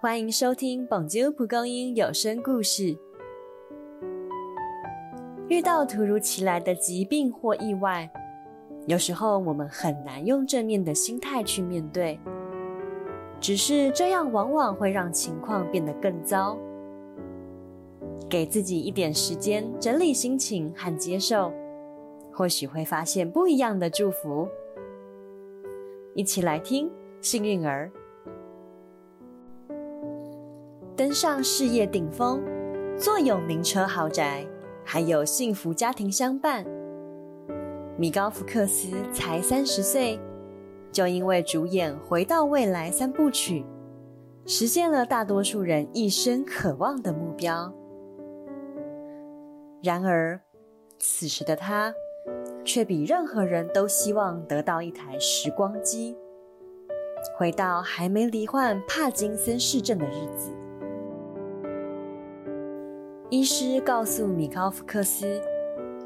欢迎收听《本周蒲公英有声故事》。遇到突如其来的疾病或意外，有时候我们很难用正面的心态去面对，只是这样往往会让情况变得更糟。给自己一点时间整理心情和接受，或许会发现不一样的祝福。一起来听幸运儿。登上事业顶峰，坐有名车豪宅，还有幸福家庭相伴。米高福克斯才三十岁，就因为主演《回到未来》三部曲，实现了大多数人一生渴望的目标。然而，此时的他，却比任何人都希望得到一台时光机，回到还没罹患帕金森氏症的日子。医师告诉米高夫克斯，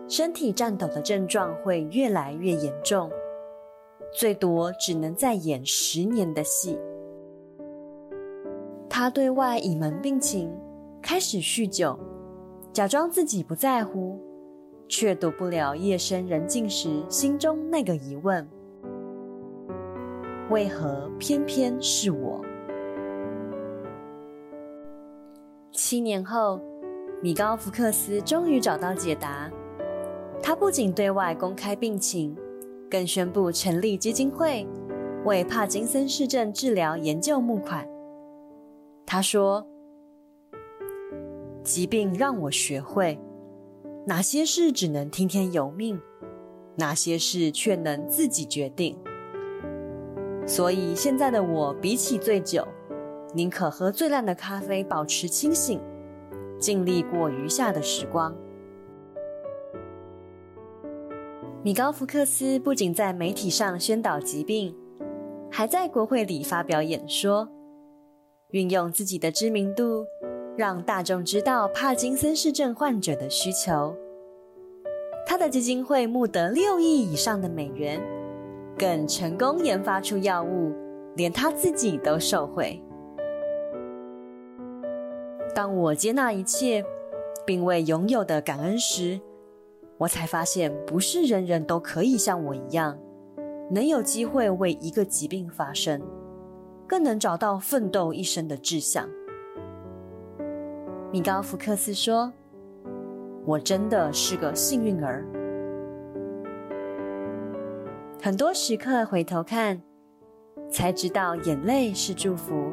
身体颤抖的症状会越来越严重，最多只能再演十年的戏。他对外隐瞒病情，开始酗酒，假装自己不在乎，却躲不了夜深人静时心中那个疑问：为何偏偏是我？七年后。米高福克斯终于找到解答。他不仅对外公开病情，更宣布成立基金会，为帕金森氏症治疗研究募款。他说：“疾病让我学会哪些事只能听天由命，哪些事却能自己决定。所以现在的我，比起醉酒，宁可喝最烂的咖啡，保持清醒。”尽力过余下的时光。米高福克斯不仅在媒体上宣导疾病，还在国会里发表演说，运用自己的知名度，让大众知道帕金森氏症患者的需求。他的基金会募得六亿以上的美元，更成功研发出药物，连他自己都受惠。当我接纳一切，并为拥有的感恩时，我才发现，不是人人都可以像我一样，能有机会为一个疾病发声，更能找到奋斗一生的志向。米高福克斯说：“我真的是个幸运儿。”很多时刻回头看，才知道眼泪是祝福。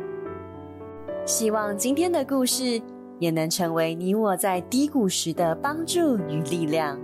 希望今天的故事也能成为你我在低谷时的帮助与力量。